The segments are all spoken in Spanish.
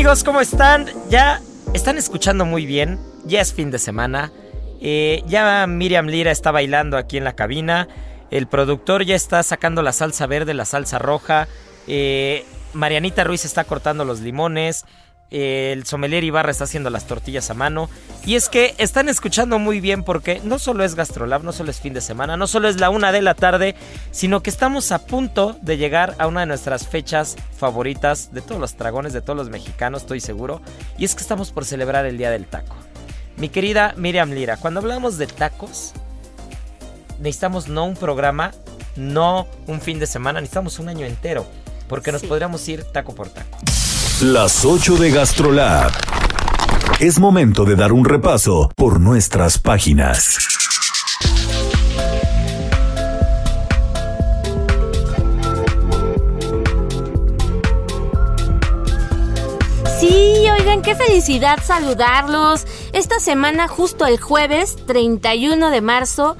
Amigos, ¿cómo están? Ya están escuchando muy bien, ya es fin de semana, eh, ya Miriam Lira está bailando aquí en la cabina, el productor ya está sacando la salsa verde, la salsa roja, eh, Marianita Ruiz está cortando los limones, el sommelier Ibarra está haciendo las tortillas a mano. Y es que están escuchando muy bien porque no solo es Gastrolab, no solo es fin de semana, no solo es la una de la tarde, sino que estamos a punto de llegar a una de nuestras fechas favoritas de todos los dragones, de todos los mexicanos, estoy seguro. Y es que estamos por celebrar el Día del Taco. Mi querida Miriam Lira, cuando hablamos de tacos, necesitamos no un programa, no un fin de semana, necesitamos un año entero. Porque nos Sí. podríamos ir taco por taco. Las 8 de GastroLab. Es momento de dar un repaso por nuestras páginas. Sí, oigan, qué felicidad saludarlos. Esta semana, justo el jueves 31 de marzo,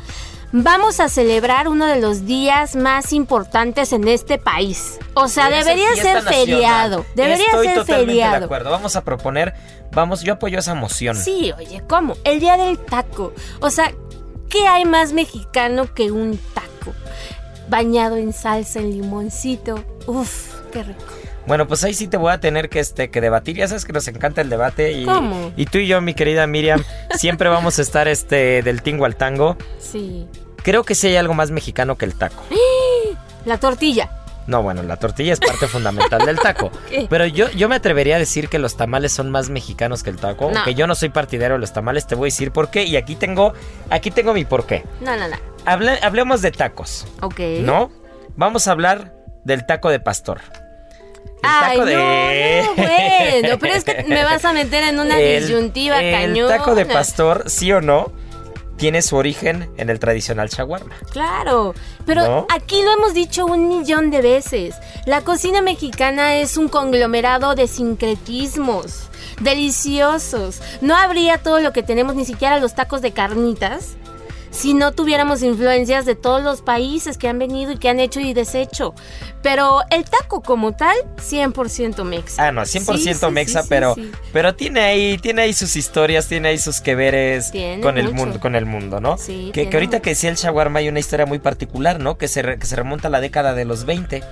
vamos a celebrar uno de los días más importantes en este país. O sea, debería ser, feriado. Debería Estoy ser totalmente de feriado. acuerdo. Vamos a proponer, vamos, yo apoyo esa moción. Sí, oye, ¿cómo? El día del taco. O sea, ¿qué hay más mexicano que un taco? Bañado en salsa, en limoncito. Uf, qué rico. Bueno, pues ahí sí te voy a tener que, este, que debatir. Ya sabes que nos encanta el debate. Y, ¿Cómo? y tú y yo, mi querida Miriam, siempre vamos a estar este, del tingo al tango. Sí. Creo que sí hay algo más mexicano que el taco. La tortilla. No, bueno, la tortilla es parte fundamental del taco. ¿Qué? Pero yo, yo me atrevería a decir que los tamales son más mexicanos que el taco. No. Aunque yo no soy partidario de los tamales, te voy a decir por qué. Y aquí tengo, aquí tengo mi por qué. No, no, no. Hable- hablemos de tacos, Ok. ¿no? Vamos a hablar del taco de pastor. El Ay, de- no, no, bueno, pero es que me vas a meter en una El- disyuntiva el cañona. taco de pastor, sí o no, tiene su origen en el tradicional shawarma. Claro, pero ¿No? aquí lo hemos dicho un millón de veces. La cocina mexicana es un conglomerado de sincretismos deliciosos. No habría todo lo que tenemos, ni siquiera los tacos de carnitas, si no tuviéramos influencias de todos los países que han venido y que han hecho y deshecho. Pero el taco como tal, 100% mexa. Ah, no, 100% Sí, sí, mexa, sí, pero, pero tiene ahí, tiene ahí sus historias, tiene ahí sus que veres Tiene con el mundo, con el mundo, ¿no? Sí, que, que ahorita mucho. que decía el shawarma hay una historia muy particular, ¿no? Que se, re- que se remonta a la década de los 20,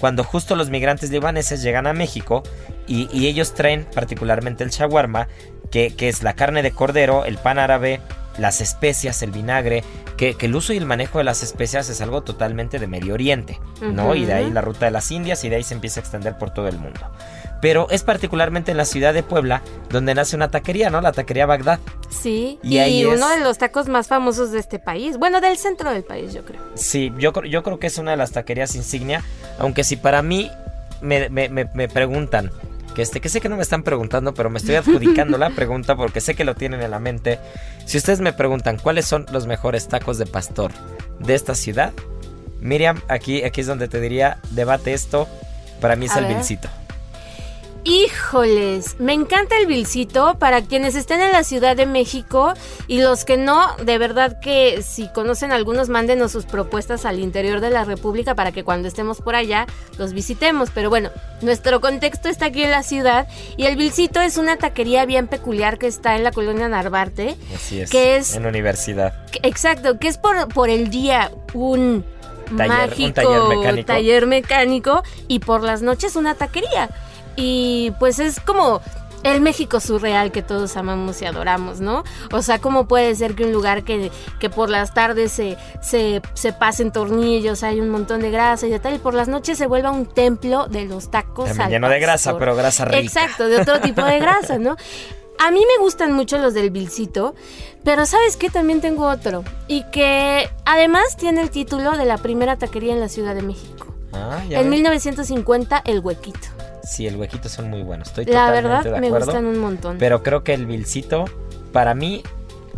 cuando justo los migrantes libaneses llegan a México y, y ellos traen particularmente el shawarma, que, que es la carne de cordero, el pan árabe, las especias, el vinagre, que, que el uso y el manejo de las especias es algo totalmente de Medio Oriente, ¿no? Y de ahí la ruta de las Indias y de ahí se empieza a extender por todo el mundo. Pero es particularmente en la ciudad de Puebla donde nace una taquería, ¿no? La taquería Bagdad. Sí, Y y, ahí uno es- de los tacos más famosos de este país. Bueno, del centro del país, yo creo. Sí, yo, yo creo que es una de las taquerías insignia, aunque si para mí me, me- me- me preguntan que este, que sé que no me están preguntando, pero me estoy adjudicando la pregunta porque sé que lo tienen en la mente. Si ustedes me preguntan cuáles son los mejores tacos de pastor de esta ciudad, Miriam, aquí, aquí es donde te diría, debate esto. Para mí es A el ver. Vilcito. Híjoles, me encanta el Vilcito. Para quienes estén en la Ciudad de México y los que no, de verdad que si conocen algunos, mándenos sus propuestas al interior de la República para que cuando estemos por allá los visitemos. Pero bueno, nuestro contexto está aquí en la ciudad y el Vilcito es una taquería bien peculiar que está en la colonia Narvarte. Así es. Que es- En universidad. Exacto, que es por, por el día un Taller- un mágico taller mecánico. taller mecánico y por las noches una taquería. Y pues es como el México surreal que todos amamos y adoramos, ¿no? O sea, ¿cómo puede ser que un lugar que, que por las tardes se, se, se pasen tornillos, hay un montón de grasa y de tal, y por las noches se vuelva un templo de los tacos También al lleno de grasa, pero grasa rica. Exacto, de otro tipo de grasa, ¿no? A mí me gustan mucho los del Vilcito, pero ¿sabes qué? También tengo otro. Y que además tiene el título de la primera taquería en la Ciudad de México. Ah, ya En ven. 1950, El Huequito. Sí, el huequito son muy buenos. Estoy La totalmente verdad, de me acuerdo. gustan un montón. Pero creo que el Vilcito, para mí,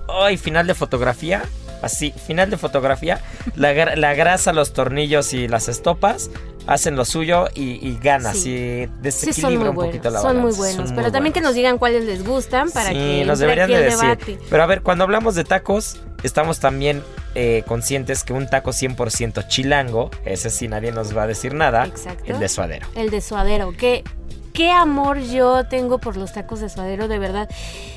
hoy final de fotografía, así, final de fotografía, la, gra- la grasa, los tornillos y las estopas hacen lo suyo y, y ganas Sí. y desequilibra un poquito la Son muy buenos. son Pero también que nos digan cuáles les gustan para sí, que nos deberían de decir. debate. Pero a ver, cuando hablamos de tacos, estamos también eh, conscientes que un taco 100% chilango, ese sí nadie nos va a decir nada, Exacto. el de suadero. El de suadero. Qué, qué amor yo tengo por los tacos de suadero, de verdad.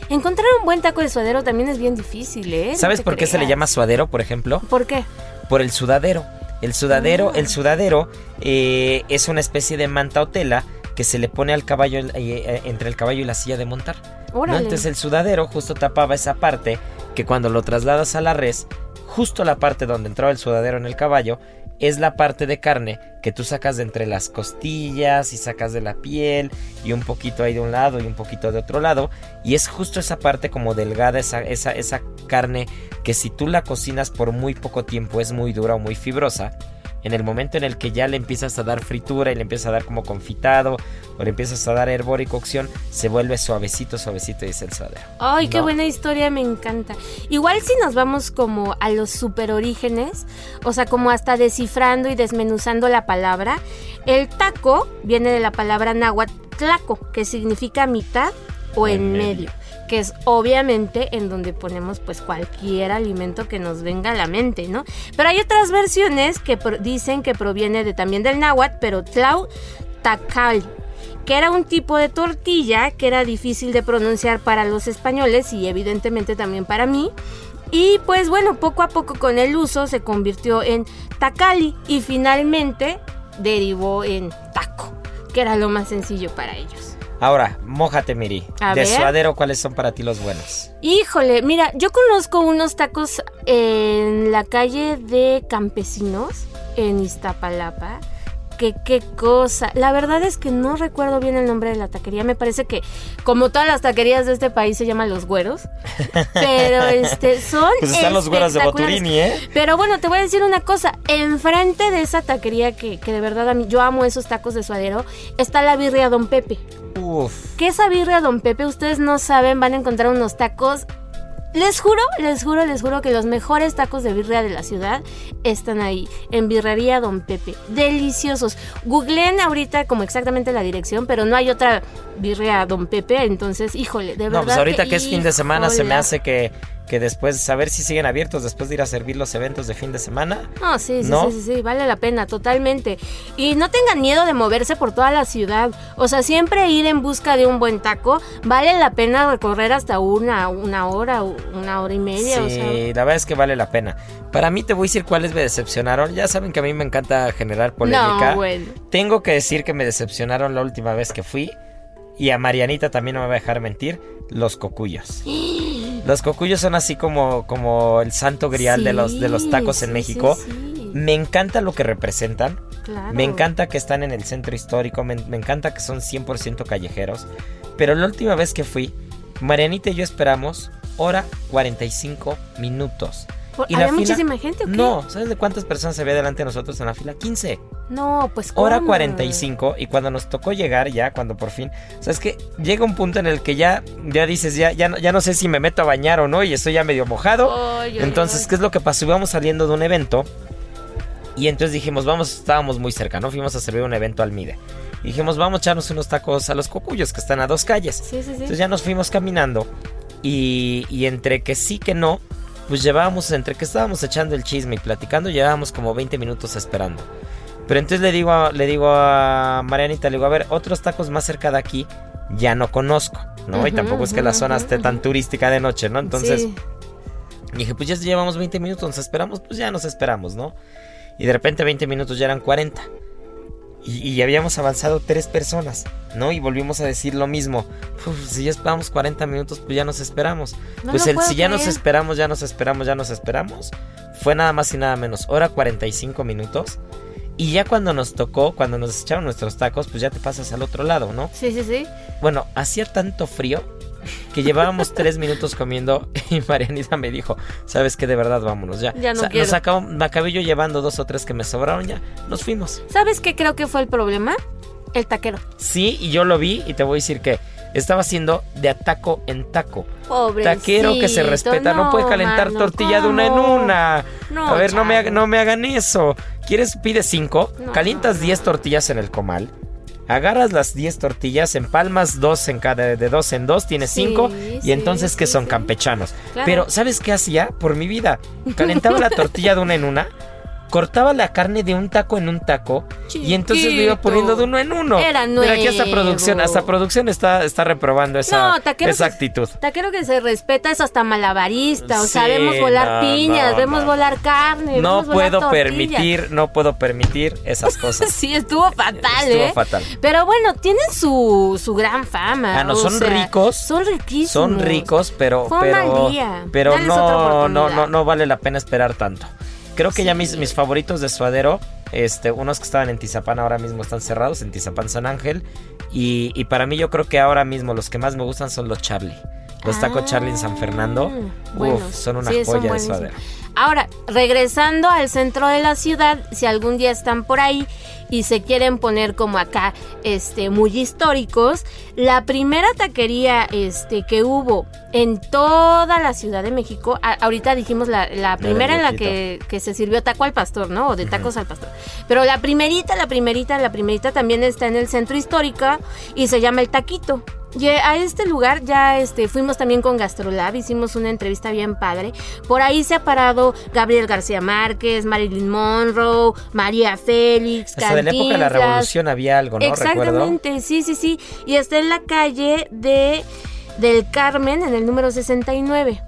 Encontrar un buen taco de suadero también es bien difícil, ¿eh? ¿Sabes por qué se le llama suadero, por ejemplo? ¿Por qué? por el sudadero. El sudadero, Ah. el sudadero eh, es una especie de manta o tela que se le pone al caballo eh, eh, entre el caballo y la silla de montar. ¿no? Entonces el sudadero justo tapaba esa parte que cuando lo trasladas a la res, justo la parte donde entraba el sudadero en el caballo es la parte de carne que tú sacas de entre las costillas y sacas de la piel y un poquito ahí de un lado y un poquito de otro lado y es justo esa parte como delgada, esa, esa, esa carne que si tú la cocinas por muy poco tiempo es muy dura o muy fibrosa. En el momento en el que ya le empiezas a dar fritura y le empiezas a dar como confitado o le empiezas a dar hervor y cocción, se vuelve suavecito, suavecito y es el suadero. Ay, qué ¿no? buena historia, me encanta. Igual si nos vamos como a los superorígenes, o sea, como hasta descifrando y desmenuzando la palabra, el taco viene de la palabra náhuatl tlaco, que significa mitad o En en medio. medio, que es obviamente en donde ponemos pues cualquier alimento que nos venga a la mente, ¿no? Pero hay otras versiones que dicen que proviene de también del náhuatl, pero tlau tacal, que era un tipo de tortilla que era difícil de pronunciar para los españoles y evidentemente también para mí. Y pues bueno, poco a poco con el uso se convirtió en tacali y finalmente derivó en taco, que era lo más sencillo para ellos. Ahora, mójate, Miri. A de ver. suadero, ¿cuáles son para ti los buenos? Híjole, mira, yo conozco unos tacos en la calle de Campesinos, en Iztapalapa. Que qué cosa. La verdad es que no recuerdo bien el nombre de la taquería. Me parece que, como todas las taquerías de este país, se llaman Los Güeros. Pero este, son. Pues están los güeros de. Boturini, ¿eh? Pero bueno, te voy a decir una cosa. Enfrente de esa taquería que, que de verdad a mí, yo amo esos tacos de suadero, está la birria Don Pepe. Uf. Que esa birria Don Pepe, ustedes no saben, van a encontrar unos tacos. Les juro, les juro, les juro que los mejores tacos de birria de la ciudad están ahí, en Birrería Don Pepe. Deliciosos. Googleen ahorita como exactamente la dirección, pero no hay otra birria Don Pepe, entonces, híjole, de verdad. No, pues ahorita que es fin de semana se me hace que, que después, saber si siguen abiertos después de ir a servir los eventos de fin de semana. No, sí, sí, ¿No? sí, sí, sí, vale la pena, totalmente. Y no tengan miedo de moverse por toda la ciudad. O sea, siempre ir en busca de un buen taco, vale la pena recorrer hasta una, una hora, una hora y media. Sí, O sea, la verdad es que vale la pena. Para mí te voy a decir cuáles me decepcionaron. Ya saben que a mí me encanta generar polémica. no, bueno. Tengo que decir que me decepcionaron la última vez que fui. Y a Marianita también no me va a dejar mentir. Los cocuyos. Los cocuyos son así como, como el santo grial de, los, de los tacos en sí, México. sí, Me encanta lo que representan. claro. Me encanta que están en el centro histórico. Me, me encanta que son 100% callejeros. Pero la última vez que fui, Marianita y yo esperamos hora 45 minutos. Y la ¿Había fila- muchísima gente o qué? No, ¿sabes de cuántas personas había delante de nosotros en la fila? 15. No, pues ¿cómo? Hora 45 y cuando nos tocó llegar ya, cuando por fin, o sea, es que llega un punto en el que ya, ya dices, ya, ya, no- ya no sé si me meto a bañar o no y estoy ya medio mojado. Entonces. ¿qué es lo que pasó? Íbamos saliendo de un evento y entonces dijimos, vamos, estábamos muy cerca, ¿no? Fuimos a servir un evento al MIDE. Y dijimos, vamos a echarnos unos tacos a los cocuyos que están a dos calles. Sí, sí, sí. Entonces ya nos fuimos caminando y, y entre que sí que no, pues llevábamos, entre que estábamos echando el chisme y platicando, llevábamos como 20 minutos esperando. Pero entonces le digo, a, le digo a Marianita, le digo, a ver, otros tacos más cerca de aquí ya no conozco, ¿no? y tampoco es que la zona esté tan turística de noche, ¿no? Entonces Sí. dije, pues ya llevamos 20 minutos, nos esperamos, pues ya nos esperamos, ¿no? Y de repente 20 minutos ya eran 40. Y, y habíamos avanzado tres personas, ¿no? Y volvimos a decir lo mismo. Uf, si ya esperamos 40 minutos, pues ya nos esperamos. No pues el si ya nos esperamos, ya nos esperamos, ya nos esperamos. Fue nada más y nada menos. Hora 45 minutos. Y ya cuando nos tocó, cuando nos echaron nuestros tacos, pues ya te pasas al otro lado, ¿no? Sí, sí, sí. Bueno, hacía tanto frío que llevábamos tres minutos comiendo y Marianita me dijo, ¿sabes qué? De verdad, vámonos ya. Ya no O sea, quiero. nos acabo- me acabé yo llevando dos o tres que me sobraron ya. Nos fuimos. ¿Sabes qué creo que fue el problema? El taquero. Sí, y yo lo vi y te voy a decir que estaba haciendo de ataco en taco. Pobre. Taquero que se respeta, no, puede calentar tortilla de una en una. No, a ver, no me, no me hagan eso. ¿Quieres? Pide cinco, No, calientas no, no. 10 tortillas en el comal. Agarras las 10 tortillas, empalmas dos en cada, de dos en dos, tienes Sí, cinco, y sí, entonces que sí, son campechanos. Claro. Pero, ¿sabes qué hacía? Por mi vida. Calentaba la tortilla de una en una, cortaba la carne de un taco en un taco, y entonces lo iba poniendo de uno en uno. Era Mira, aquí hasta nuevo. producción, hasta producción está, está reprobando esa, No, taquero esa que- actitud. Taquero que se respeta es hasta malabarista. O sea, Sí, vemos volar no, piñas, no, vemos volar carne. No vemos puedo permitir, no puedo permitir esas cosas. Sí, estuvo fatal, Estuvo ¿eh? fatal. Pero bueno, tienen su, su gran fama. Ah, no, son sea, ricos. Son riquísimos. Son ricos, pero, Fue pero, mal día. pero Dales no, no, no, no vale la pena esperar tanto. Creo que ya mis, mis favoritos de suadero, este, unos que estaban en Tizapán ahora mismo están cerrados, en Tizapán San Ángel. Y, y para mí yo creo que ahora mismo los que más me gustan son los Charlie. Los tacos Ah, Charlie en San Fernando. buenos. Uf, son una Sí, son joya de suadero. Ahora, regresando al centro de la ciudad, si algún día están por ahí y se quieren poner como acá, este, muy históricos, la primera taquería, este, que hubo en toda la Ciudad de México, a- ahorita dijimos la, la primera en la que, que se sirvió taco al pastor, ¿no? O de tacos al pastor. Pero la primerita, la primerita, la primerita también está en el centro histórico y se llama El Taquito. Y a este lugar ya este, fuimos también con Gastrolab, hicimos una entrevista bien padre. Por ahí se ha parado Gabriel García Márquez, Marilyn Monroe, María Félix, Hasta de la época de la revolución había algo, ¿no? Recuerdo. Exactamente, sí, sí, sí. Y está en la calle de del Carmen, en el número 69.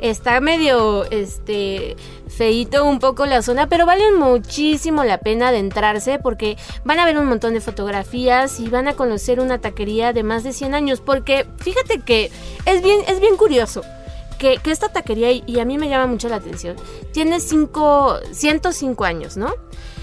Está medio este feíto un poco la zona, pero vale muchísimo la pena adentrarse porque van a ver un montón de fotografías y van a conocer una taquería de más de 100 años. Porque fíjate que es bien, es bien curioso. Que, que esta taquería, y- y a mí me llama mucho la atención, tiene cinco, 105 años, ¿no?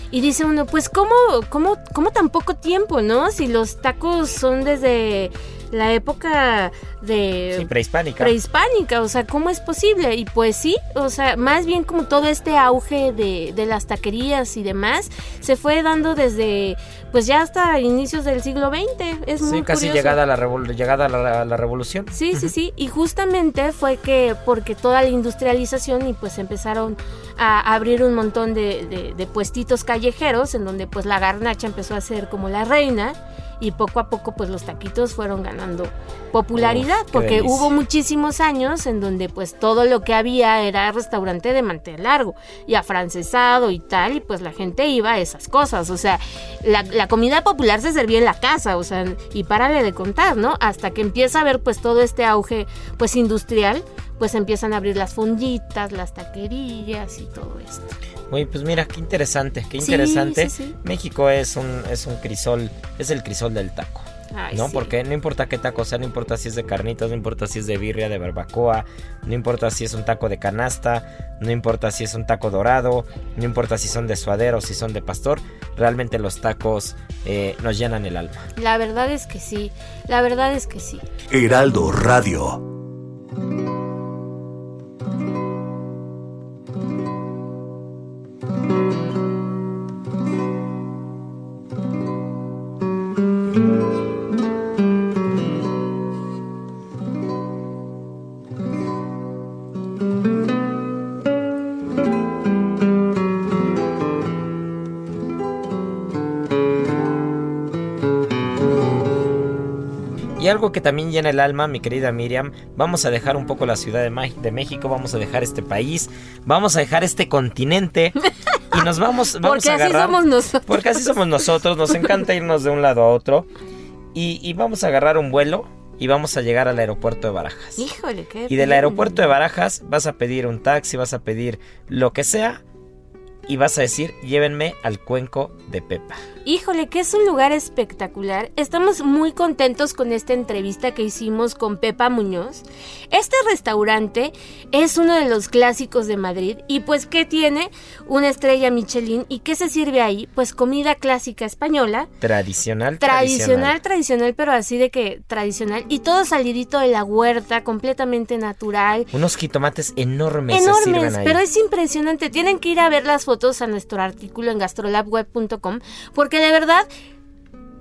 Y dice uno, pues ¿cómo, cómo, cómo tan poco tiempo, ¿no? Si los tacos son desde la época de Sí, prehispánica. prehispánica, o sea, ¿cómo es posible? Y pues sí, o sea, más bien como todo este auge de, de las taquerías y demás se fue dando desde, pues ya hasta inicios del siglo XX. Es muy sí, casi curioso. llegada a la, revol- llegada a la, a la revolución. Sí, sí, sí. Y justamente fue que porque toda la industrialización y pues empezaron a abrir un montón de, de- de puestitos callejeros en donde pues la garnacha empezó a ser como la reina y poco a poco pues los taquitos fueron ganando popularidad Porque hubo muchísimos años en donde pues todo lo que había era restaurante de mantel largo y afrancesado y tal y pues la gente iba a esas cosas o sea la, la comida popular se servía en la casa o sea y párale de contar no hasta que empieza a haber pues todo este auge pues industrial pues empiezan a abrir las fonditas las taquerías y todo esto Uy, pues mira, qué interesante, qué Sí, interesante. sí, sí. México es un, es un crisol, es el crisol del taco. ¿no? Porque no importa qué taco sea, no importa si es de carnitas, no importa si es de birria, de barbacoa, no importa si es un taco de canasta, no importa si es un taco dorado, no importa si son de suadero, si son de pastor, realmente los tacos eh, nos llenan el alma. La verdad es que sí, la verdad es que sí. Heraldo Radio. Algo que también llena el alma, mi querida Miriam, vamos a dejar un poco la Ciudad de, México, vamos a dejar este país, vamos a dejar este continente y nos vamos, vamos a agarrar. Así somos nosotros. Porque así somos nosotros, nos encanta irnos de un lado a otro. Y, y, vamos a agarrar un vuelo y vamos a llegar al aeropuerto de Barajas. Híjole, qué. Y del aeropuerto de Barajas vas a pedir un taxi, vas a pedir lo que sea y vas a decir, llévenme al cuenco de Pepa. Híjole, que es un lugar espectacular. Estamos muy contentos con esta entrevista que hicimos con Pepa Muñoz. Este restaurante es uno de los clásicos de Madrid y pues ¿qué tiene? Una estrella Michelin y ¿qué se sirve ahí? Pues comida clásica española. Tradicional, tradicional. Tradicional, pero así de que tradicional. Y todo salidito de la huerta, completamente natural. Unos jitomates enormes. Enormes, pero es impresionante. Tienen que ir a ver las fotos a nuestro artículo en gastrolabweb.com porque de verdad,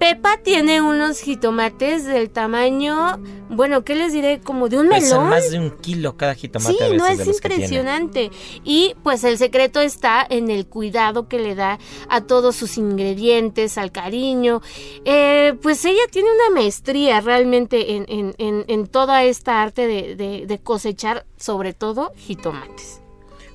Pepa tiene unos jitomates del tamaño, bueno, ¿qué les diré? Como de un melón. más de un kilo cada jitomate. Sí, no es impresionante. Y pues el secreto está en el cuidado que le da a todos sus ingredientes, al cariño. Eh, pues ella tiene una maestría realmente en, toda esta arte de, cosechar, sobre todo, jitomates.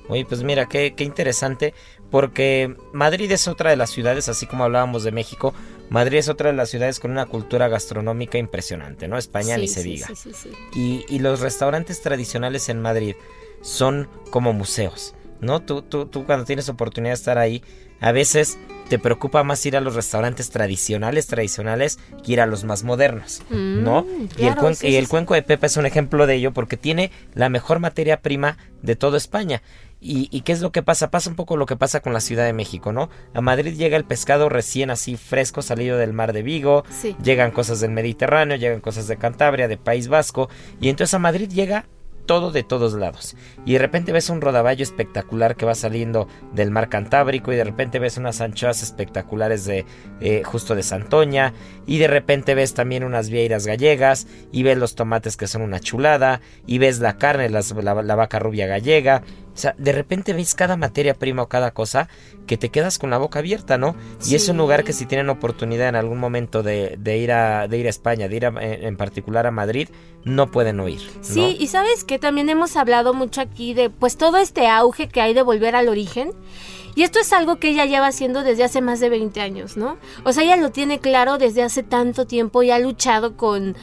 Oye, pues mira, qué, qué interesante porque Madrid es otra de las ciudades, así como hablábamos de México, Madrid es otra de las ciudades con una cultura gastronómica impresionante, ¿no? España ni se diga. y, y, los restaurantes tradicionales en Madrid son como museos, ¿no? Tú, tú, tú cuando tienes oportunidad de estar ahí, a veces te preocupa más ir a los restaurantes tradicionales, tradicionales, que ir a los más modernos, ¿no? Mm, y, el, y el cuenco de Pepa es un ejemplo de ello porque tiene la mejor materia prima de toda España. ¿Y, qué es lo que pasa? Pasa un poco lo que pasa con la Ciudad de México, ¿no? A Madrid llega el pescado recién así fresco, salido del mar de Vigo, llegan cosas del Mediterráneo, llegan cosas de Cantabria, de País Vasco, y entonces a Madrid llega todo de todos lados. Y de repente ves un rodaballo espectacular que va saliendo del mar Cantábrico y de repente ves unas anchoas espectaculares de eh, justo de Santoña y de repente ves también unas vieiras gallegas y ves los tomates que son una chulada y ves la carne, la, la vaca rubia gallega. O sea, de repente ves cada materia prima o cada cosa que te quedas con la boca abierta, ¿no? Y es un lugar que si tienen oportunidad en algún momento de, ir, a, de ir a España, de ir en particular a Madrid, no pueden oír. Sí, y sabes que también hemos hablado mucho aquí de pues todo este auge que hay de volver al origen. Y esto es algo que ella lleva haciendo desde hace más de 20 años, ¿no? O sea, ella lo tiene claro desde hace tanto tiempo y ha luchado con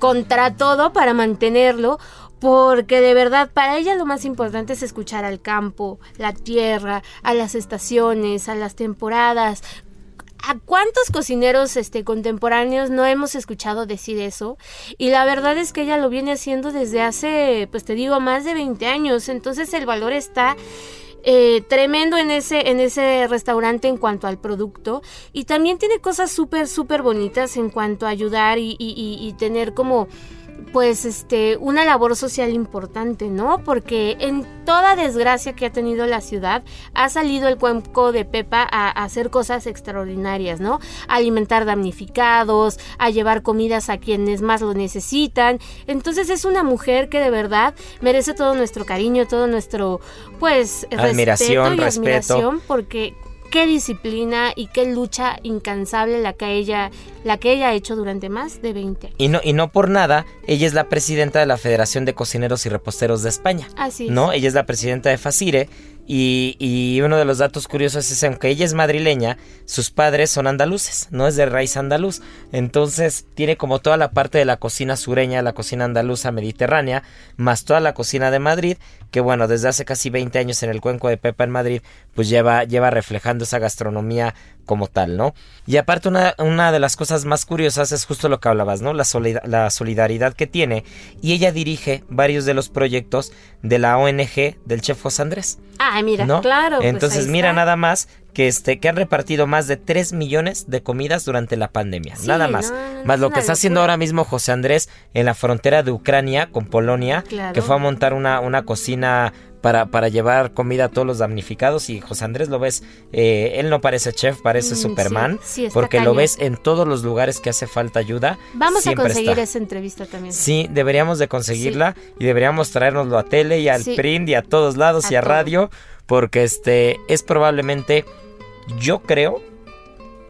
contra todo para mantenerlo porque de verdad para ella lo más importante es escuchar al campo, la tierra, a las estaciones, a las temporadas. ¿A cuántos cocineros este, contemporáneos no hemos escuchado decir eso? Y la verdad es que ella lo viene haciendo desde hace, pues te digo, más de 20 años. Entonces el valor está eh, tremendo en ese, en ese restaurante en cuanto al producto y también tiene cosas súper, súper bonitas en cuanto a ayudar y tener como pues este una labor social importante, ¿no? Porque en toda desgracia que ha tenido la ciudad ha salido el cuenco de Pepa a, hacer cosas extraordinarias, ¿no? A alimentar damnificados, a llevar comidas a quienes más lo necesitan. Entonces es una mujer que de verdad merece todo nuestro cariño, todo nuestro pues admiración, respeto y respeto. admiración porque qué disciplina y qué lucha incansable la que ella la que ella ha hecho durante más de 20 años. Y no y no por nada, ella es la presidenta de la Federación de Cocineros y Reposteros de España. Así es. ¿No? Ella es la presidenta de Facire y, uno de los datos curiosos es que aunque ella es madrileña, sus padres son andaluces, no es de raíz andaluz. Entonces tiene como toda la parte de la cocina sureña, la cocina andaluza mediterránea, más toda la cocina de Madrid, que bueno, desde hace casi 20 años en el cuenco de Pepa en Madrid, pues lleva, lleva reflejando esa gastronomía como tal, ¿no? Y aparte una, una, de las cosas más curiosas es justo lo que hablabas, ¿no? La, la solidaridad que tiene y ella dirige varios de los proyectos de la ONG del chef José Andrés. Ah, mira, claro. Pues Entonces mira nada más que este que han repartido más de 3 millones de comidas durante la pandemia, nada más. más lo que está haciendo ahora mismo José Andrés en la frontera de Ucrania con Polonia, que fue a montar una, una cocina para, para llevar comida a todos los damnificados y José Andrés lo ves, eh, él no parece chef, parece Mm, Superman, sí, sí, porque lo ves en todos los lugares que hace falta ayuda. Vamos a conseguir está. esa entrevista también. Sí, deberíamos de conseguirla y deberíamos traernoslo a tele y al print y a todos lados A y a todo. radio porque este es probablemente yo creo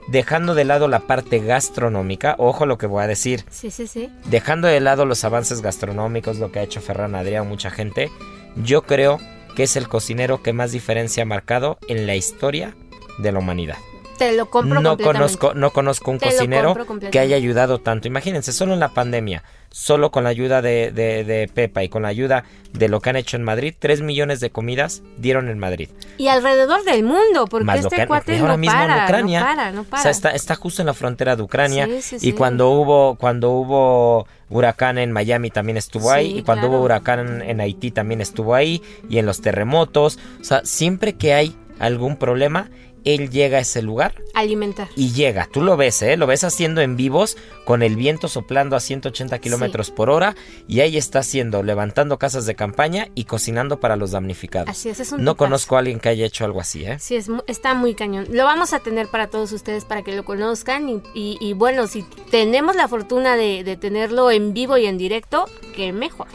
dejando de lado la parte gastronómica, ojo lo que voy a decir, Sí, sí, sí. dejando de lado los avances gastronómicos, lo que ha hecho Ferran Adrià, mucha gente, yo creo que es el cocinero que más diferencia ha marcado en la historia de la humanidad. Te lo compro No conozco, no conozco un Te cocinero que haya ayudado tanto. Imagínense, solo en la pandemia, solo con la ayuda de, de- de Pepa y con la ayuda de lo que han hecho en Madrid, 3 millones de comidas dieron en Madrid. Y alrededor del mundo, porque Más este que cuate ahora no mismo para, en Ucrania. no para, no para. O sea, está, está justo en la frontera de Ucrania. Sí, sí, y sí. cuando hubo, cuando hubo huracán en Miami también estuvo ahí. Y cuando claro. hubo huracán en, en Haití también estuvo ahí. Y en los terremotos. O sea, siempre que hay algún problema, él llega a ese lugar Alimentar. y llega. Tú lo ves, ¿eh? Lo ves haciendo en vivos con el viento soplando a 180 kilómetros por hora y ahí está haciendo, levantando casas de campaña y cocinando para los damnificados. Así es, es un no tipazo. conozco a alguien que haya hecho algo así, ¿eh? Sí, es, está muy cañón. Lo vamos a tener para todos ustedes para que lo conozcan y, y- y bueno, si tenemos la fortuna de, de tenerlo en vivo y en directo, que mejor.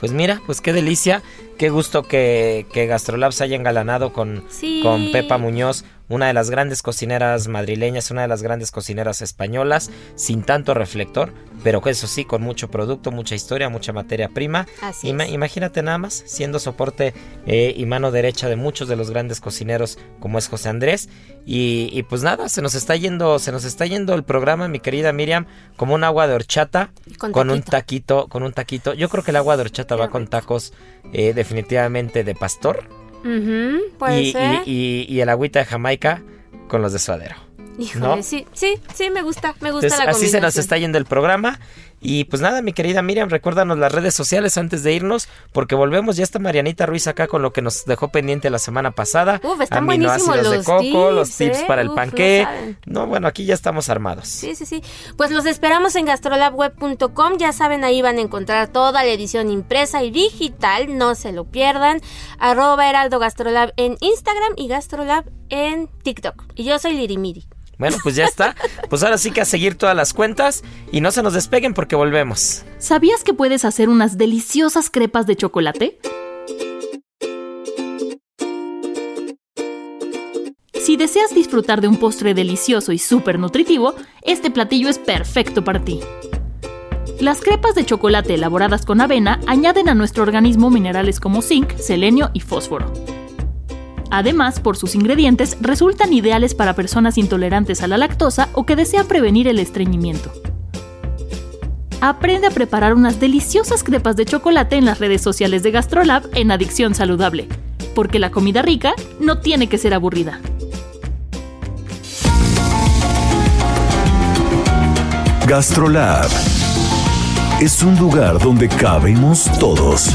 Pues mira, pues qué delicia, qué gusto que, que Gastrolab se haya engalanado con, Sí. con Pepa Muñoz, una de las grandes cocineras madrileñas, una de las grandes cocineras españolas, sin tanto reflector, pero que eso sí, con mucho producto, mucha historia, mucha materia prima. Así Ima- es. Imagínate nada más, siendo soporte eh, y mano derecha de muchos de los grandes cocineros como es José Andrés. Y, y pues nada, se nos está yendo, se nos está yendo el programa, mi querida Miriam, como un agua de horchata Con con, un taquito. con un taquito. Yo creo que el agua de horchata va con tacos eh, definitivamente de pastor. Puede Y, ser. y- y- y el agüita de Jamaica con los de suadero. Híjole, ¿no? sí, sí, sí, me gusta, me gusta Entonces, la así se nos está yendo el programa. Y pues nada, mi querida Miriam, recuérdanos las redes sociales antes de irnos, porque volvemos. Ya está Marianita Ruiz acá con lo que nos dejó pendiente la semana pasada. Uf, están buenísimos Aminoácidos de los coco, los tips, ¿eh? para el Uf, no panqué. No, bueno, aquí ya estamos armados. Sí, sí, sí. Pues los esperamos en gastrolabweb.com. Ya saben, ahí van a encontrar toda la edición impresa y digital. No se lo pierdan. Arroba Heraldo Gastrolab en Instagram y Gastrolab en TikTok. Y yo soy Lirimiri. Bueno, pues ya está. Pues ahora sí que a seguir todas las cuentas y no se nos despeguen porque volvemos. ¿Sabías que puedes hacer unas deliciosas crepas de chocolate? Si deseas disfrutar de un postre delicioso y súper nutritivo, este platillo es perfecto para ti. Las crepas de chocolate elaboradas con avena añaden a nuestro organismo minerales como zinc, selenio y fósforo. Además, por sus ingredientes, resultan ideales para personas intolerantes a la lactosa o que desean prevenir el estreñimiento. Aprende a preparar unas deliciosas crepas de chocolate en las redes sociales de Gastrolab en Adicción Saludable, porque la comida rica no tiene que ser aburrida. Gastrolab es un lugar donde cabemos todos.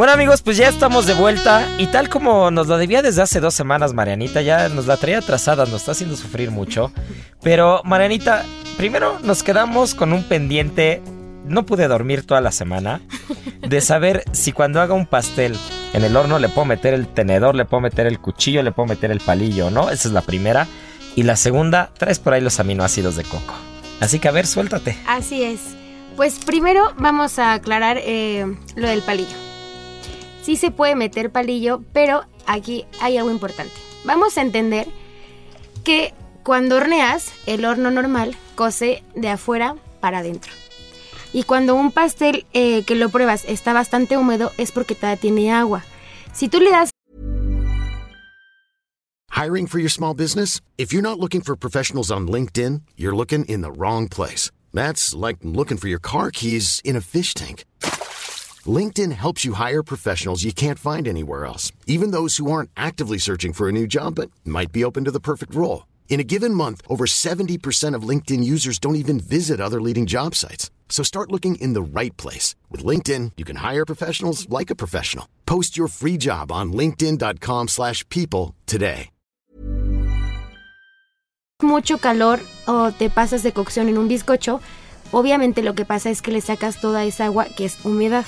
Bueno amigos, pues ya estamos de vuelta y tal como nos lo debía desde hace dos semanas Marianita, ya nos la traía atrasada, nos está haciendo sufrir mucho. Pero Marianita, primero nos quedamos con un pendiente, no pude dormir toda la semana, de saber si cuando haga un pastel en el horno le puedo meter el tenedor, le puedo meter el cuchillo, le puedo meter el palillo, ¿no? Esa es la primera. Y la segunda, traes por ahí los aminoácidos de coco. Así que a ver, suéltate. Así es. Pues primero vamos a aclarar eh, lo del palillo. Sí se puede meter palillo, pero aquí hay algo importante. Vamos a entender que cuando horneas, el horno normal cose de afuera para adentro. Y cuando un pastel eh, que lo pruebas está bastante húmedo es porque todavía tiene agua. Si tú le das Hiring for your small business? If you're not looking for professionals on LinkedIn, you're looking in the wrong place. That's like looking for your car keys in a fish tank. LinkedIn helps you hire professionals you can't find anywhere else, even those who aren't actively searching for a new job but might be open to the perfect role. In a given month, over 70% of LinkedIn users don't even visit other leading job sites. So start looking in the right place. With LinkedIn, you can hire professionals like a professional. Post your free job on linkedin.com/people slash people today. mucho calor o te pasas de cocción en un bizcocho, obviamente lo que pasa es que le sacas toda esa agua que es humedad.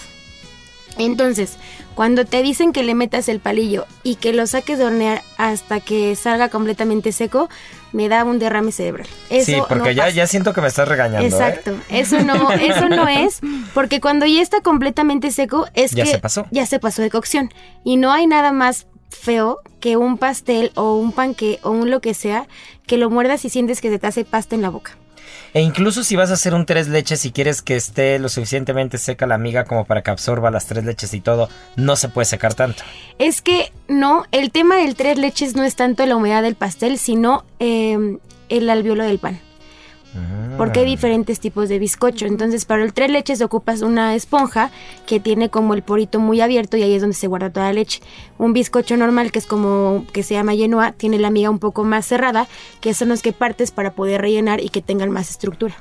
Entonces, cuando te dicen que le metas el palillo y que lo saques de hornear hasta que salga completamente seco, me da un derrame cerebral. Eso sí, porque no ya, pasa. ya siento que me estás regañando. ¿eh? Exacto, eso no, eso no es, porque cuando ya está completamente seco es Ya que se pasó. ya se pasó de cocción y no hay nada más feo que un pastel o un panque o un lo que sea que lo muerdas y sientes que se te hace pasta en la boca. E incluso si vas a hacer un tres leches y quieres que esté lo suficientemente seca la miga como para que absorba las tres leches y todo, no se puede secar tanto. Es que no, el tema del tres leches no es tanto la humedad del pastel, sino eh, el alveolo del pan. Porque hay diferentes tipos de bizcocho. Entonces, para el tres leches ocupas una esponja que tiene como el porito muy abierto y ahí es donde se guarda toda la leche. Un bizcocho normal, que es como que se llama Genoa, tiene la miga un poco más cerrada, que son los que partes para poder rellenar y que tengan más estructura.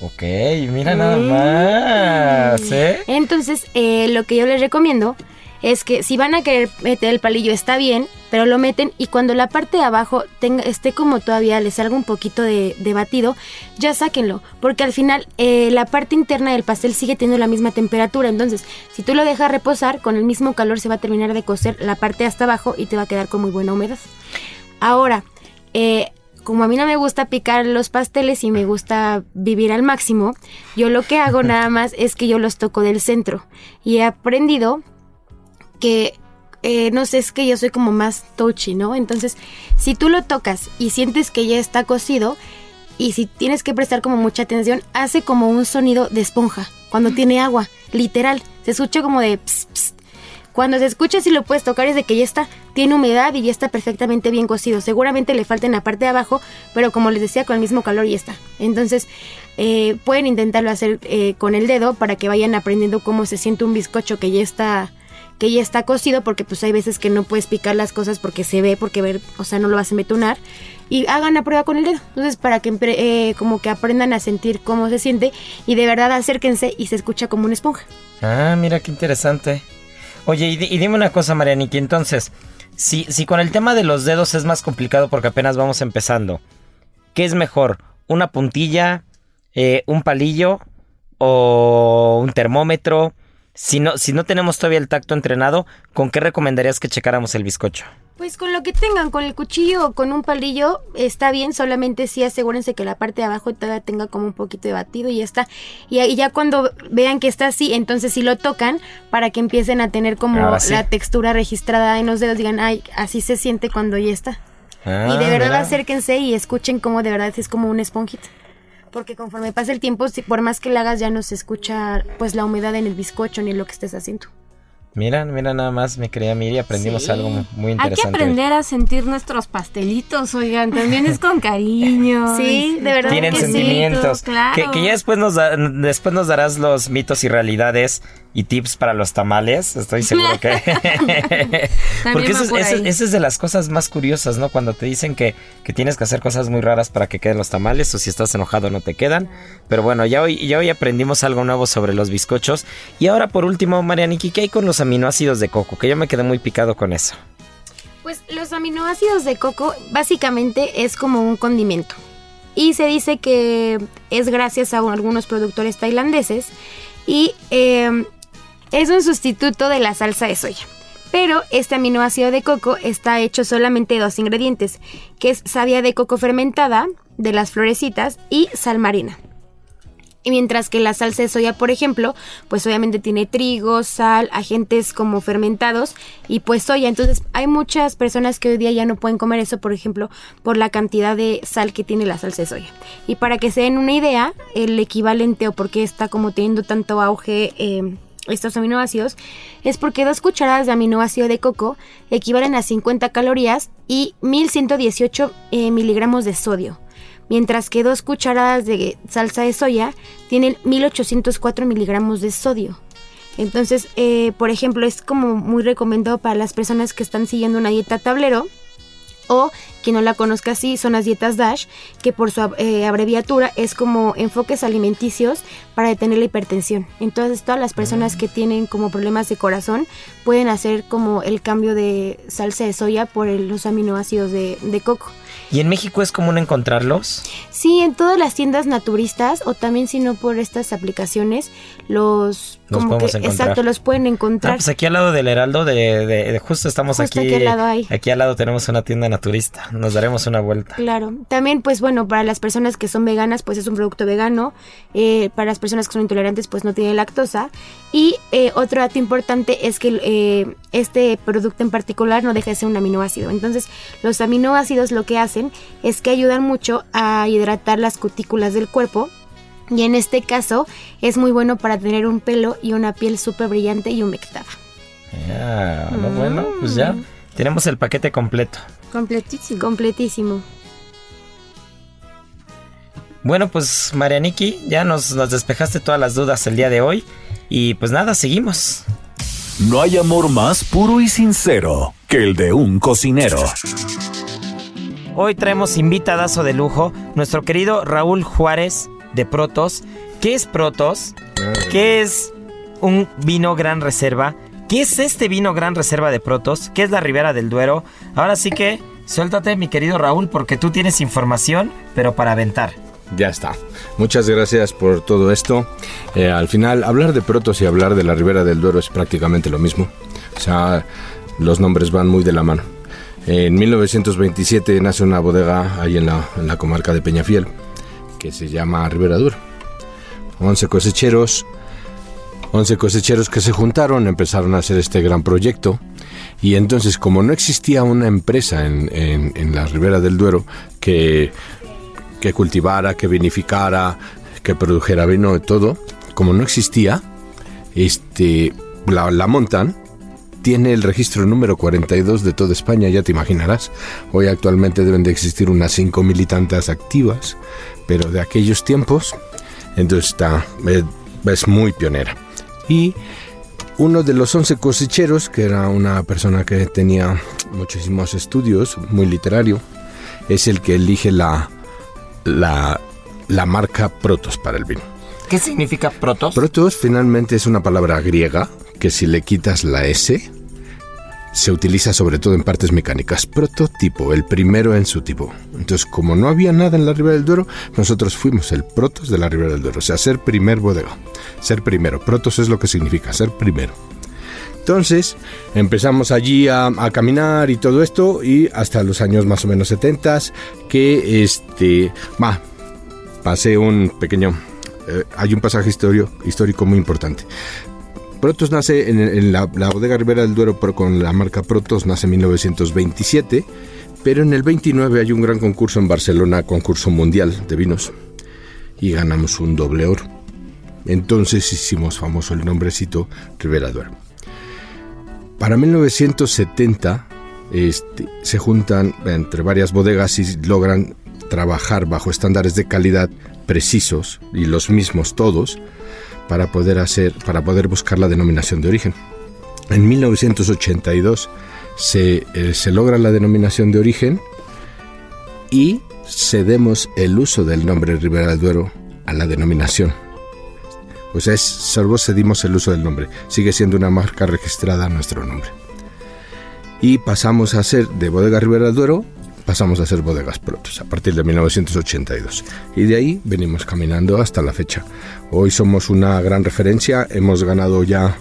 Ok, mira nada más, ¿eh? Entonces, eh, lo que yo les recomiendo es que si van a querer meter el palillo está bien, pero lo meten y cuando la parte de abajo tenga, esté como todavía le salga un poquito de, de batido, ya sáquenlo, porque al final eh, la parte interna del pastel sigue teniendo la misma temperatura, entonces si tú lo dejas reposar, con el mismo calor se va a terminar de cocer la parte hasta abajo y te va a quedar con muy buena humedad. Ahora, eh, como a mí no me gusta picar los pasteles y me gusta vivir al máximo, yo lo que hago nada más es que yo los toco del centro y he aprendido que eh, no sé, es que yo soy como más touchy, ¿no? Entonces, si tú lo tocas y sientes que ya está cocido, y si tienes que prestar como mucha atención, hace como un sonido de esponja cuando tiene agua, literal. Se escucha como de ps, ps. Cuando se escucha si lo puedes tocar es de que ya está, tiene humedad y ya está perfectamente bien cocido. Seguramente le falta en la parte de abajo, pero como les decía, con el mismo calor ya está. Entonces, eh, pueden intentarlo hacer eh, con el dedo para que vayan aprendiendo cómo se siente un bizcocho que ya está que ya está cocido porque pues hay veces que no puedes picar las cosas porque se ve, porque ver, o sea, no lo vas a metonar y hagan la prueba con el dedo. Entonces, para que eh, como que aprendan a sentir cómo se siente y de verdad acérquense y se escucha como una esponja. Ah, mira qué interesante. Oye, y dime una cosa, Marianiki, entonces, si, si con el tema de los dedos es más complicado porque apenas vamos empezando, ¿qué es mejor? ¿Una puntilla, eh, un palillo o un termómetro? Si no, si no tenemos todavía el tacto entrenado, ¿con qué recomendarías que checáramos el bizcocho? Pues con lo que tengan, con el cuchillo o con un palillo, está bien, solamente sí asegúrense que la parte de abajo todavía tenga como un poquito de batido y ya está. Y ahí ya cuando vean que está así, entonces sí lo tocan para que empiecen a tener como sí. la textura registrada en los dedos, digan, ay, así se siente cuando ya está. Ah, y de verdad mira. acérquense y escuchen cómo de verdad es como una esponjita. Porque conforme pasa el tiempo, si por más que la hagas ya no se escucha pues la humedad en el bizcocho ni lo que estés haciendo. Mira, mira nada más, me creía Miri, aprendimos Sí. algo mu- muy Hay que interesante. aprender a sentir nuestros pastelitos, oigan, también es con cariño. Sí, de verdad Tienen que sí. sentimientos. claro. Que, que ya después nos, da- después nos darás los mitos y realidades y tips para los tamales. Estoy seguro que. Porque eso, es- por eso- ahí. eso es de las cosas más curiosas, ¿no? Cuando te dicen que, que tienes que hacer cosas muy raras para que queden los tamales o si estás enojado no te quedan. Pero bueno, ya hoy, ya hoy aprendimos algo nuevo sobre los bizcochos. Y ahora por último, Marianiki, ¿qué hay con los aminoácidos de coco? Que yo me quedé muy picado con eso. Pues los aminoácidos de coco básicamente es como un condimento. Y se dice que es gracias a algunos productores tailandeses y eh, es un sustituto de la salsa de soya. Pero este aminoácido de coco está hecho solamente de dos ingredientes, que es savia de coco fermentada, de las florecitas, y sal marina. Y mientras que la salsa de soya, por ejemplo, pues obviamente tiene trigo, sal, agentes como fermentados y pues soya. Entonces hay muchas personas que hoy día ya no pueden comer eso, por ejemplo, por la cantidad de sal que tiene la salsa de soya. Y para que se den una idea, el equivalente o por qué está como teniendo tanto auge eh, estos aminoácidos, es porque dos cucharadas de aminoácido de coco equivalen a 50 calorías y 1118 eh, miligramos de sodio. mientras que dos cucharadas de salsa de soya tienen 1804 miligramos de sodio. Entonces, eh, por ejemplo, es como muy recomendado para las personas que están siguiendo una dieta tablero o quien no la conozca así son las dietas DASH, que por su eh, abreviatura es como enfoques alimenticios para detener la hipertensión. Entonces todas las personas que tienen como problemas de corazón pueden hacer como el cambio de salsa de soya por los aminoácidos de, de coco. ¿Y en México es común encontrarlos? Sí, en todas las tiendas naturistas o también si no por estas aplicaciones, los... Los como que, podemos encontrar. exacto, los pueden Ah, encontrar. pues aquí al lado del Heraldo, de, de- de- justo estamos Justo aquí. aquí al lado hay. Aquí al lado tenemos una tienda naturista. Nos daremos una vuelta. Claro, también pues bueno, para las personas que son veganas pues es un producto vegano, eh, para las personas que son intolerantes pues no tiene lactosa y eh, otro dato importante es que eh, este producto en particular no deja de ser un aminoácido, entonces los aminoácidos lo que hacen es que ayudan mucho a hidratar las cutículas del cuerpo y en este caso es muy bueno para tener un pelo y una piel súper brillante y humectada. Ya, no, bueno, pues ya Mm. tenemos el paquete completo. Completísimo. Completísimo. Bueno, pues Marianiki, ya nos, nos despejaste todas las dudas el día de hoy. Y pues nada, seguimos. No hay amor más puro y sincero que el de un cocinero. Hoy traemos invitadazo de lujo, nuestro querido Raúl Juárez de Protos. ¿Qué es Protos? ¿Qué es un vino gran reserva? ¿Qué es este vino gran reserva de Protos? ¿Qué es la Ribera del Duero? Ahora sí que suéltate, mi querido Raúl, porque tú tienes información, pero para aventar. Ya está. Muchas gracias por todo esto. Eh, al final, hablar de Protos y hablar de la Ribera del Duero es prácticamente lo mismo. O sea, los nombres van muy de la mano. En 1927 nace una bodega ahí en la, en la comarca de Peñafiel que se llama Ribera Duero. 11 cosecheros, 11 cosecheros que se juntaron, empezaron a hacer este gran proyecto. Y entonces, como no existía una empresa en, en- en la Ribera del Duero que que cultivara, que vinificara, que produjera vino y todo, como no existía, este, la, la montan, tiene el registro número 42 de toda España, ya te imaginarás. Hoy actualmente deben de existir unas 5 militantes activas, pero de aquellos tiempos, entonces está, es, es muy pionera. Y uno de los 11 cosecheros, que era una persona que tenía muchísimos estudios, muy literario, es el que elige la, la, la marca Protos para el vino. ¿Qué significa Protos? Protos finalmente es una palabra griega que si le quitas la S se utiliza sobre todo en partes mecánicas. Prototipo, el primero en su tipo. Entonces, como no había nada en la Ribera del Duero, nosotros fuimos el Protos de la Ribera del Duero. O sea, ser primer bodega. Ser primero. Protos es lo que significa, ser primero. Entonces empezamos allí a, a caminar y todo esto y hasta los años más o menos 70 que este, va, pasé un pequeño, eh, hay un pasaje histórico muy importante. Protos nace en, en la, bodega Ribera del Duero pero con la marca Protos nace en 1927, pero en el 29 hay un gran concurso en Barcelona, concurso mundial de vinos y ganamos un doble oro. Entonces hicimos famoso el nombrecito Ribera del Duero. Para 1970 este, se juntan entre varias bodegas y logran trabajar bajo estándares de calidad precisos y los mismos todos para poder hacer para poder buscar la denominación de origen. En 1982 se, eh, se logra la denominación de origen y cedemos el uso del nombre Ribera del Duero a la denominación. O sea, es, solo cedimos el uso del nombre. Sigue siendo una marca registrada nuestro nombre. Y pasamos a ser de Bodega Ribera del Duero, pasamos a ser Bodegas Protos a partir de 1982. Y de ahí venimos caminando hasta la fecha. Hoy somos una gran referencia, hemos ganado ya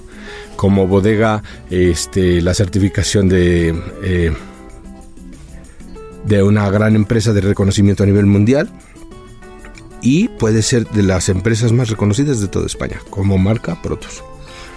como bodega este, la certificación de, eh, de una gran empresa de reconocimiento a nivel mundial y puede ser de las empresas más reconocidas de toda España como marca Protos.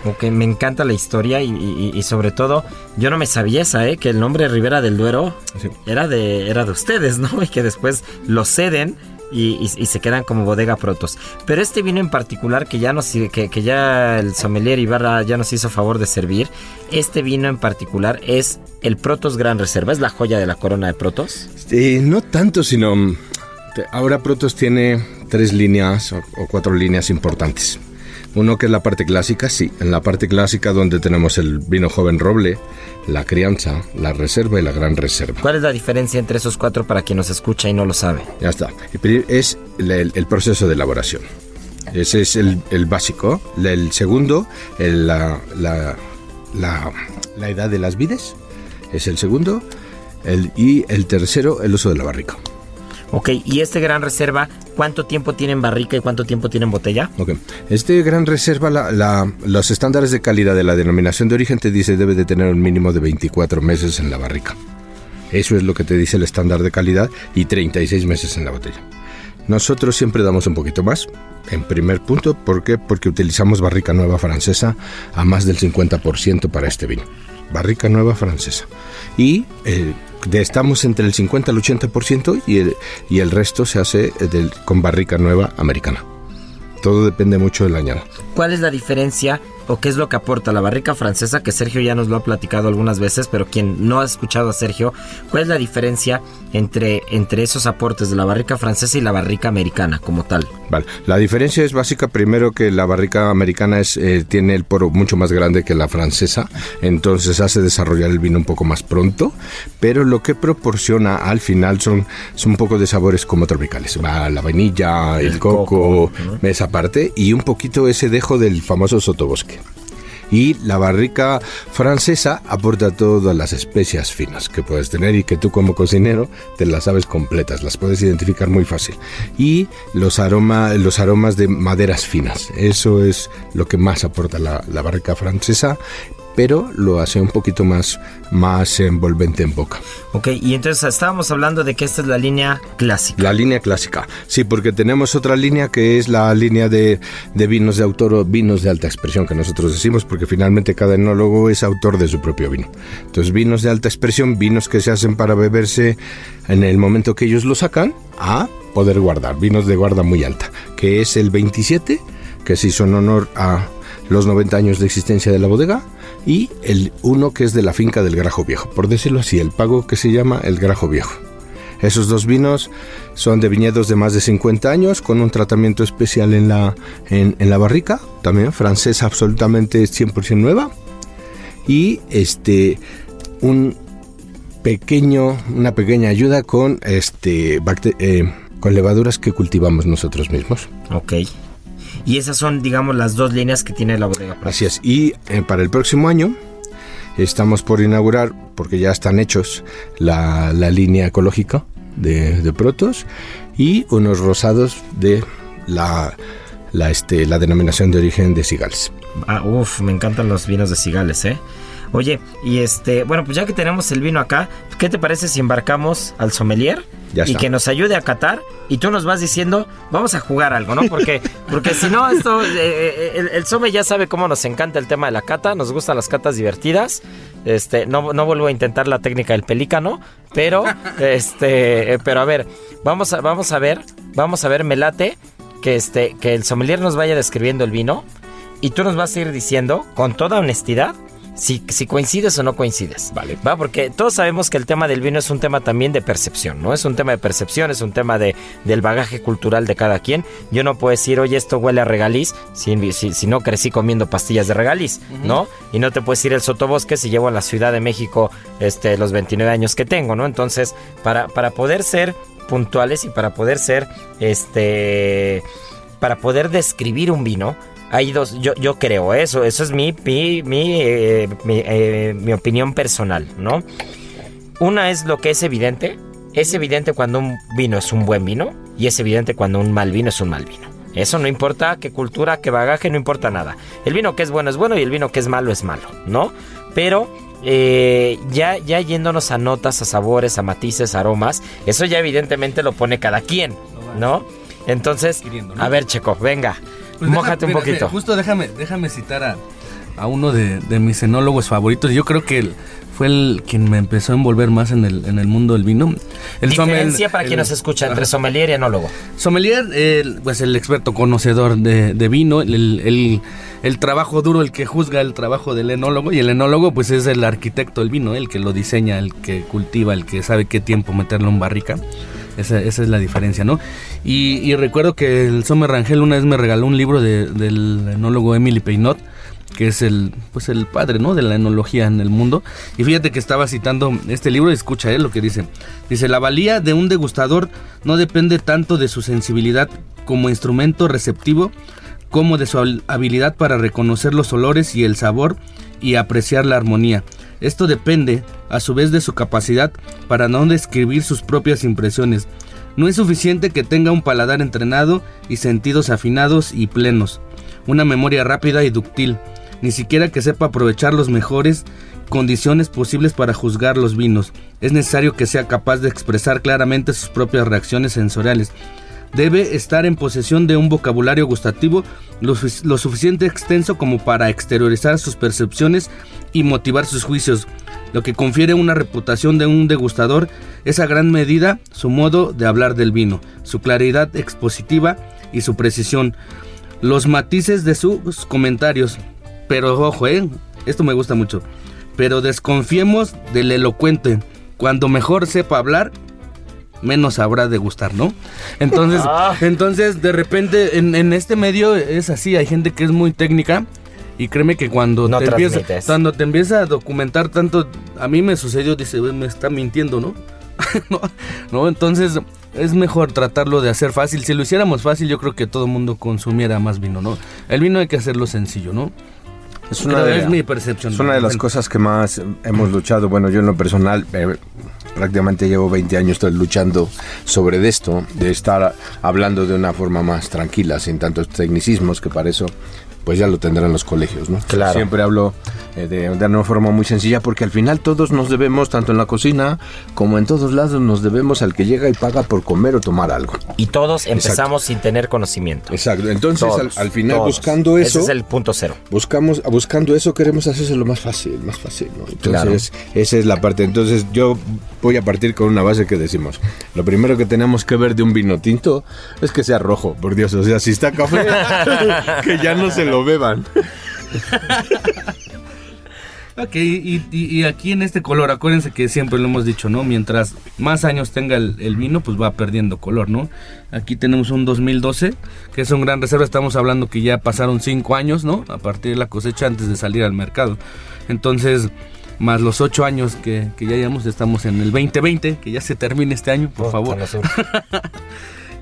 Ok, me encanta la historia y, y- y sobre todo, yo no me sabía esa, ¿eh? Que el nombre Ribera del Duero Sí. era, de, era de ustedes, ¿no? Y que después lo ceden y, se quedan como bodega protos. Pero este vino en particular que ya nos que, que ya el sommelier Ibarra ya nos hizo favor de servir, este vino en particular es el Protos Gran Reserva, es la joya de la corona de Protos. Eh, no tanto, sino mm, Ahora Protos tiene tres líneas o, o cuatro líneas importantes. Uno que es la parte clásica, sí, en la parte clásica donde tenemos el vino joven roble, la crianza, la reserva y la gran reserva. ¿Cuál es la diferencia entre esos cuatro para quien nos escucha y no lo sabe? Ya está. Es el, proceso de elaboración. Ese es el, el básico. El segundo, el- la, la- la- la edad de las vides, es el segundo. Y el tercero, el uso de la barrica. Ok, y este gran reserva, ¿cuánto tiempo tiene en barrica y cuánto tiempo tiene en botella? Ok. Este gran reserva, la- la- los estándares de calidad de la denominación de origen te dice debe de tener un mínimo de 24 meses en la barrica. Eso es lo que te dice el estándar de calidad y 36 meses en la botella. Nosotros siempre damos un poquito más. En primer punto, ¿por qué? Porque utilizamos barrica nueva francesa a más del 50% para este vino. Barrica nueva francesa. Y eh, de- estamos entre el 50 al 80% y el, y el resto se hace eh, con barrica nueva americana. Todo depende mucho del añado. ¿Cuál es la diferencia o qué es lo que aporta la barrica francesa? Que Sergio ya nos lo ha platicado algunas veces, pero quien no ha escuchado a Sergio, ¿cuál es la diferencia entre, entre esos aportes de la barrica francesa y la barrica americana como tal? Vale. La diferencia es básica, primero que la barrica americana es, eh, tiene el poro mucho más grande que la francesa, entonces hace desarrollar el vino un poco más pronto, pero lo que proporciona al final son, son un poco de sabores como tropicales. Va la vainilla, el, El coco, coco, ¿no? esa parte, y un poquito ese dejo del famoso sotobosque. Y la barrica francesa aporta todas las especias finas que puedes tener y que tú como cocinero te las sabes completas, las puedes identificar muy fácil. Y los, aroma, los aromas de maderas finas, eso es lo que más aporta la, la barrica francesa, pero lo hace un poquito más, más envolvente en boca. Ok, y entonces estábamos hablando de que esta es la línea clásica. La línea clásica. Sí, porque tenemos otra línea que es la línea de, de vinos de autor o vinos de alta expresión que nosotros decimos, porque finalmente cada enólogo es autor de su propio vino. Entonces, vinos de alta expresión, vinos que se hacen para beberse en el momento que ellos lo sacan a poder guardar. Vinos de guarda muy alta, que es el 27, que se hizo en honor a los 90 años de existencia de la bodega, y el uno que es de la finca del Grajo Viejo, por decirlo así, el pago que se llama el Grajo Viejo. Esos dos vinos son de viñedos de más de 50 años, con un tratamiento especial en la, en, en la barrica, también francesa absolutamente 100% nueva, y este un pequeño, una pequeña ayuda con este eh, con levaduras que cultivamos nosotros mismos. Ok. Y esas son, digamos, las dos líneas que tiene la bodega. Así es. Y eh, para el próximo año estamos por inaugurar, porque ya están hechos, la, la línea ecológica de, de Protos y unos rosados de la, la, este, la denominación de origen de Cigales. Ah, uf, me encantan los vinos de cigales, ¿eh? Oye, y este, bueno, pues ya que tenemos el vino acá, ¿qué te parece si embarcamos al sommelier Ya y está. que nos ayude a catar y tú nos vas diciendo, vamos a jugar algo, ¿no? Porque, porque si no, esto, eh, eh, el, el somme ya sabe cómo nos encanta el tema de la cata, nos gustan las catas divertidas. Este, no, no vuelvo a intentar la técnica del pelícano, pero, este, eh, pero a ver, vamos a, vamos a ver, vamos a ver, me late que este, que el sommelier nos vaya describiendo el vino y tú nos vas a ir diciendo con toda honestidad si, si coincides o no coincides. Vale. Va, porque todos sabemos que el tema del vino es un tema también de percepción, ¿no? Es un tema de percepción, es un tema de, del bagaje cultural de cada quien. Yo no puedo decir, oye, esto huele a regaliz, si, si, si no crecí comiendo pastillas de regaliz, ¿no? Y no te puedes decir el sotobosque si llevo en la Ciudad de México este, los 29 años que tengo, ¿no? Entonces, para, para poder ser puntuales y para poder ser, este, para poder describir un vino, hay dos, yo, yo creo eso, eso es mi, mi, mi, eh, mi, eh, mi opinión personal, ¿no? Una es lo que es evidente, es evidente cuando un vino es un buen vino y es evidente cuando un mal vino es un mal vino. Eso no importa qué cultura, qué bagaje, no importa nada. El vino que es bueno es bueno y el vino que es malo es malo, ¿no? Pero eh, ya, ya yéndonos a notas, a sabores, a matices, aromas, eso ya evidentemente lo pone cada quien, ¿no? Entonces, a ver, Checo, venga, Pues mójate deja- un poquito. justo déjame, déjame citar a, a uno de, de mis enólogos favoritos. Yo creo que él fue el quien me empezó a envolver más en el, en el mundo del vino. El Diferencia sommel- para quien el- nos escucha entre sommelier y enólogo. Sommelier, el, pues el experto conocedor de, de vino, el, el- el trabajo duro, el que juzga el trabajo del enólogo, y el enólogo pues es el arquitecto del vino, el que lo diseña, el que cultiva, el que sabe qué tiempo meterlo en barrica. Esa, esa es la diferencia, ¿no? Y, recuerdo que el Sommer Rangel una vez me regaló un libro de- del enólogo Emily Peinot, que es el, pues el padre, ¿no? De la enología en el mundo. Y fíjate que estaba citando este libro y escucha él lo que dice. Dice, la valía de un degustador no depende tanto de su sensibilidad como instrumento receptivo, como de su habil- habilidad para reconocer los olores y el sabor y apreciar la armonía. Esto depende, a su vez, de su capacidad para no describir sus propias impresiones. No es suficiente que tenga un paladar entrenado y sentidos afinados y plenos, una memoria rápida y dúctil, ni siquiera que sepa aprovechar los mejores condiciones posibles para juzgar los vinos. Es necesario que sea capaz de expresar claramente sus propias reacciones sensoriales. Debe estar en posesión de un vocabulario gustativo lo, lo suficiente extenso como para exteriorizar sus percepciones y motivar sus juicios. Lo que confiere una reputación de un degustador es a gran medida su modo de hablar del vino, su claridad expositiva y su precisión, los matices de sus comentarios. Pero ojo, eh, esto me gusta mucho. Pero desconfiemos del elocuente. Cuando mejor sepa hablar, menos habrá de gustar, ¿no? Entonces, Ah. entonces de repente en, en este medio es así, hay gente que es muy técnica y créeme que cuando No te empieza, cuando te empieza a documentar tanto, a mí me sucedió, dice, "Güey, me está mintiendo, ¿no? ¿no? ¿no? Entonces es mejor tratarlo de hacer fácil. Si lo hiciéramos fácil, yo creo que todo el mundo consumiera más vino, ¿no? El vino hay que hacerlo sencillo, ¿no? Es una, Creo, de, es mi percepción. es una de las cosas que más hemos luchado. Bueno, yo en lo personal eh, prácticamente llevo 20 años luchando sobre de esto, de estar hablando de una forma más tranquila, sin tantos tecnicismos, que para eso pues ya lo tendrán los colegios, ¿no? Claro. Siempre hablo eh, de, de una forma muy sencilla porque al final todos nos debemos, tanto en la cocina como en todos lados, nos debemos al que llega y paga por comer o tomar algo. Y todos empezamos sin tener conocimiento. Exacto. Entonces, al, Todos, al final, todos. buscando eso, Ese es el punto cero. buscamos, buscando eso, queremos hacerse lo más fácil, más fácil, ¿no? Entonces, esa es la parte. Entonces, yo voy a partir con una base que decimos. Lo primero que tenemos que ver de un vino tinto es que sea rojo, por Dios. O sea, si está café, que ya no se lo beban. Ok, y, y- y aquí en este color, acuérdense que siempre lo hemos dicho, ¿no? Mientras más años tenga el, el vino, pues va perdiendo color, ¿no? Aquí tenemos un 2012, que es un gran reserva, estamos hablando que ya pasaron 5 años, ¿no? A partir de la cosecha antes de salir al mercado. Entonces, más los 8 años que, que ya llevamos, estamos en el 2020, que ya se termine este año, por Puta, favor.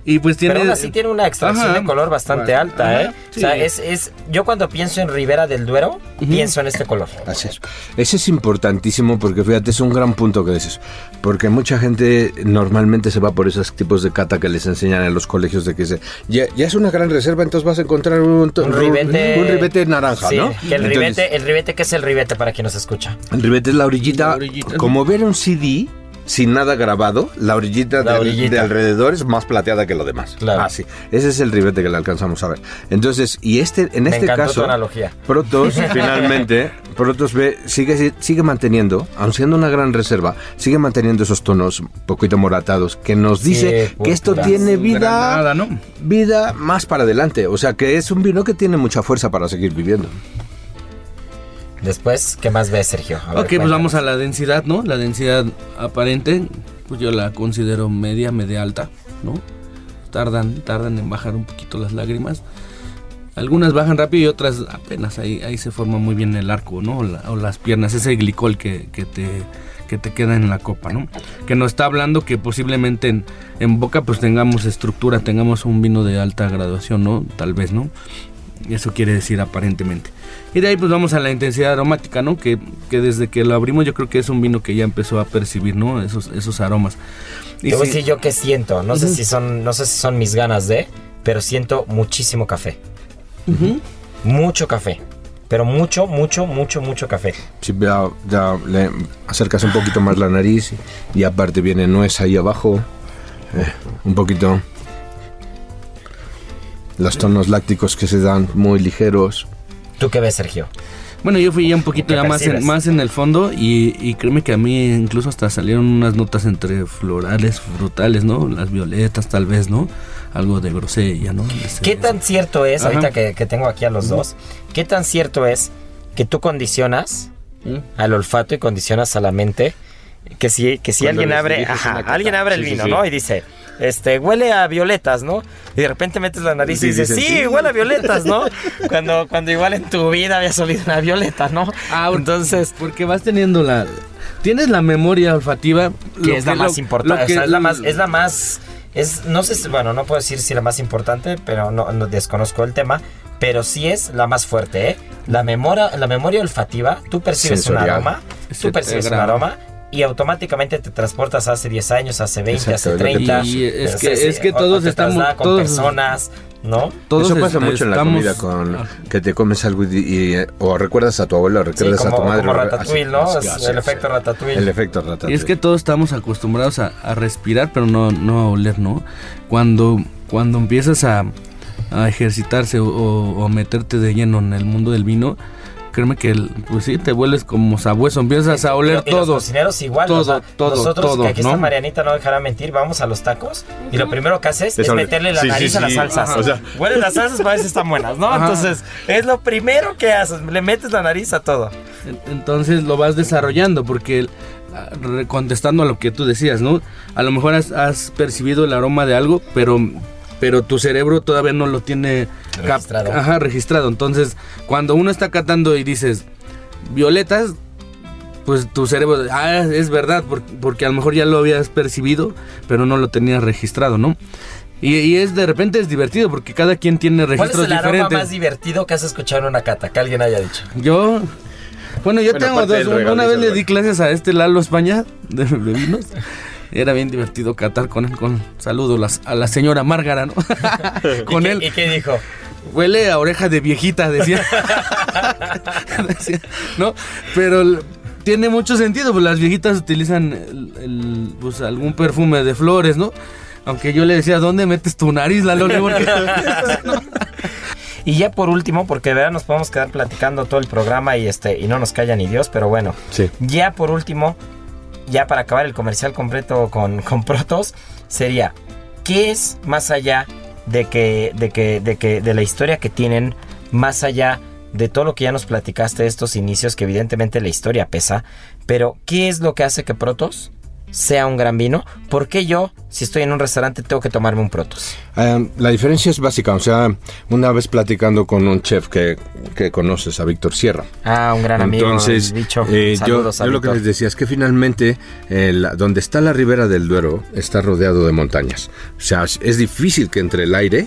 Y pues tiene... Pero aún así tiene una extracción Ajá. de color bastante Ajá, alta, ¿eh? sí. O sea, es, es, yo cuando pienso en Ribera del Duero, pienso en este color. Así es. Ese es importantísimo porque fíjate, es un gran punto que dices. Porque mucha gente normalmente se va por esos tipos de cata que les enseñan en los colegios de que se, ya, ya es una gran reserva, entonces vas a encontrar un, Un ribete. un ribete naranja, Sí, ¿no? Que el Entonces, ribete, el ribete, ¿qué es el ribete para quien nos escucha? El ribete es la orillita, La orillita. como ver un CD sin nada grabado, la orillita, La del- orillita. de alrededor es más plateada que lo demás. Claro. Ah, sí. Ese es el ribete que le alcanzamos a ver. Entonces, y este, en Me este caso, tu analogía. Protos, finalmente, Protos ve, sigue, sigue manteniendo, aun siendo una gran reserva, sigue manteniendo esos tonos un poquito moratados, que nos dice Sí, que esto tiene vida, Granada, ¿no? vida más para adelante. O sea, que es un vino que tiene mucha fuerza para seguir viviendo. Después, ¿qué más ves, Sergio? A ver, ok, pues cuéntanos. vamos a la densidad, ¿no? La densidad aparente, pues yo la considero media, media alta, ¿no? Tardan, tardan en bajar un poquito las lágrimas. Algunas bajan rápido y otras apenas ahí, ahí se forma muy bien el arco, ¿no? O, la- o las piernas, ese glicol que, que te, que te queda en la copa, ¿no? Que nos está hablando que posiblemente en, en boca pues tengamos estructura, tengamos un vino de alta graduación, ¿no? Tal vez, ¿no? Eso quiere decir aparentemente. Y de ahí pues vamos a la intensidad aromática, ¿no? Que, que desde que lo abrimos yo creo que es un vino que ya empezó a percibir, ¿no? Esos, esos aromas. Y Te voy a sí- decir yo qué siento. No sé si son, no sé si son mis ganas de, pero siento muchísimo café. Ujú. Mucho café. Pero mucho, mucho, mucho, mucho café. Si ya, ya le acercas un poquito más la nariz y aparte viene nuez ahí abajo, eh, un poquito los tonos lácticos que se dan muy ligeros. ¿Tú qué ves, Sergio? Bueno, yo fui ya un poquito ¿Qué ya más en, más en el fondo y, y créeme que a mí incluso hasta salieron unas notas entre florales, frutales, ¿no? Las violetas tal vez, ¿no? Algo de grosella, ¿no? Ese- ¿Qué tan cierto es, Ajá. ahorita que, que tengo aquí a los dos, qué tan cierto es que tú condicionas ¿Mm? al olfato y condicionas a la mente que si, que si alguien abre, ajá, alguien abre el Sí, sí, vino, sí. ¿no? Y dice, este, huele a violetas, ¿no? Y de repente metes la nariz y Sí, dices, sí, sí. huele a violetas, ¿no? cuando, cuando igual en tu vida habías olido una violeta, ¿no? Ah, Entonces, Porque vas teniendo la. Tienes la memoria olfativa. que lo es la más importante, o sea, es la más, es la más, es, no sé, si- bueno, no puedo decir si la más importante, pero no, no desconozco el tema, pero sí es la más fuerte, ¿eh? La memoria, la memoria olfativa, tú percibes un Sensorial. aroma, Se tú percibes un aroma y automáticamente te transportas hace 10 años, hace 20, Exacto, hace es lo que 30. Y es que- es sí, que todos estamos- con todos- personas, ¿no? todos Eso pasa mucho en la comida con Ah. que te comes algo y, y- o recuerdas a tu abuelo, o Sí, recuerdas como, a tu madre. como Ratatouille, así, ¿no? así, así, el así. efecto Ratatouille. El efecto ratatouille. Y es que todos estamos acostumbrados a, a respirar, pero no, no a oler, ¿no? Cuando, cuando empiezas a, a ejercitarse o, o- o meterte de lleno en el mundo del vino, créeme que, el- pues sí, te vuelves como sabueso, empiezas a oler Y los todo. cocineros igual, Todo, o sea, todo, nosotros, todo, que aquí ¿no? está Marianita, no dejará mentir, vamos a los tacos y lo primero que haces es, meterle la Sí, sí, nariz a las salsas. Ajá. O sea- Hueles las salsas para ver si están buenas, ¿no? Ajá. Entonces, es lo primero que haces, le metes la nariz a todo. En- Entonces lo vas desarrollando porque ah, contestando a lo que tú decías, ¿no? A lo mejor has, has percibido el aroma de algo, pero pero tu cerebro todavía no lo tiene Registrado. ajá, registrado. Entonces, cuando uno está catando y dices violetas, pues tu cerebro, ah, es verdad, por- porque a lo mejor ya lo habías percibido, pero no lo tenías registrado, ¿no? Y, y es de repente es divertido porque cada quien tiene ¿Cuál es registros el aroma diferentes. más divertido que has escuchado en una cata? Que alguien haya dicho. Yo. Bueno, yo Bueno, tengo dos. Una vez le di clases a este Lalo España de, de vinos. Era bien divertido catar con él. Con saludo las- a la señora Márgara, ¿no? con ¿Y qué- él. ¿Y qué dijo? Huele a oreja de viejita, decía. Decía, ¿No? Pero tiene mucho sentido, pues las viejitas utilizan el- el, pues, algún perfume de flores, ¿no? Aunque yo le decía, ¿dónde metes tu nariz, Lalo? Porque- Y ya por último, porque de verdad nos podemos quedar platicando todo el programa y este y no nos calla ni Dios, pero bueno. Sí. Ya por último, ya para acabar el comercial completo con, con Protos, sería ¿qué es más allá de que, de que, de que, de la historia que tienen, más allá de todo lo que ya nos platicaste de estos inicios, que evidentemente la historia pesa, pero ¿qué es lo que hace que Protos sea un gran vino? ¿Por qué yo, si estoy en un restaurante, tengo que tomarme un Protos? Eh, la diferencia es básica, o sea, una vez platicando con un chef que, que conoces, a Víctor Sierra. Ah, un gran amigo. Entonces, el bicho. eh, yo, Saludos a yo lo que les decía es que finalmente, eh, la- donde está la ribera del Duero, está rodeado de montañas. O sea, es difícil que entre el aire,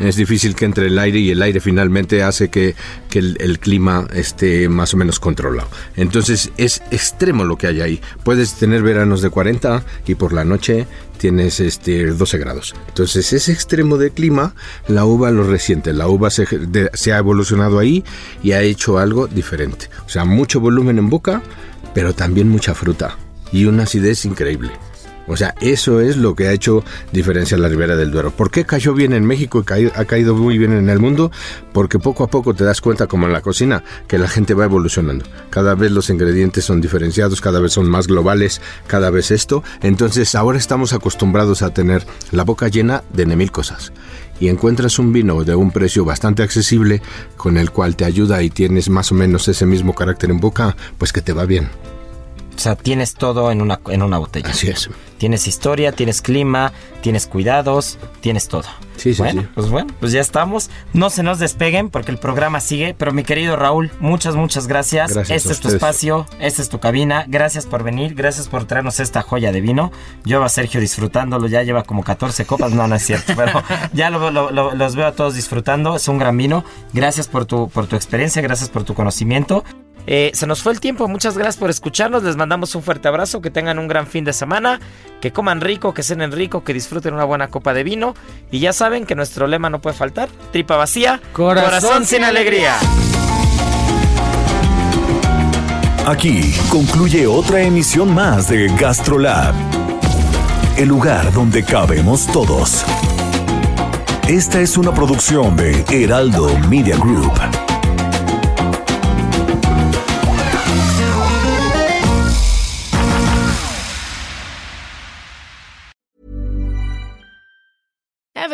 es difícil que entre el aire y el aire finalmente hace que, que el, clima esté más o menos controlado. Entonces, es extremo lo que hay ahí. Puedes tener veranos de 40 y por la noche tienes este 12 grados. Entonces, ese extremo de clima, la uva lo resiente. La uva se, se ha evolucionado ahí y ha hecho algo diferente. O sea, mucho volumen en boca, pero también mucha fruta y una acidez increíble. O sea, eso es lo que ha hecho diferencia la Ribera del Duero. ¿Por qué cayó bien en México y ha caído muy bien en el mundo? Porque poco a poco te das cuenta, como en la cocina, que la gente va evolucionando. Cada vez los ingredientes son diferenciados, cada vez son más globales, cada vez esto. Entonces ahora estamos acostumbrados a tener la boca llena de mil cosas. Y encuentras un vino de un precio bastante accesible con el cual te ayuda y tienes más o menos ese mismo carácter en boca, pues que te va bien. O sea, tienes todo en una, en una botella. Así es. Tienes historia, tienes clima, tienes cuidados, tienes todo. Sí, sí, bueno, sí. pues bueno, pues ya estamos. No se nos despeguen porque el programa sigue. Pero mi querido Raúl, muchas, muchas gracias. Gracias este es tu espacio, esta es tu cabina. Gracias por venir, gracias por traernos esta joya de vino. Yo a Sergio disfrutándolo, ya lleva como 14 copas. No, no es cierto, pero ya lo- lo- lo- los veo a todos disfrutando. Es un gran vino. Gracias por tu, por tu experiencia, gracias por tu conocimiento. Eh, se nos fue el tiempo, muchas gracias por escucharnos, les mandamos un fuerte abrazo, que tengan un gran fin de semana, que coman rico, que cenen rico, que disfruten una buena copa de vino. Y ya saben que nuestro lema no puede faltar, tripa vacía, Corazón sin alegría. Aquí concluye otra emisión más de GastroLab, el lugar donde cabemos todos. Esta es una producción de Heraldo Media Group.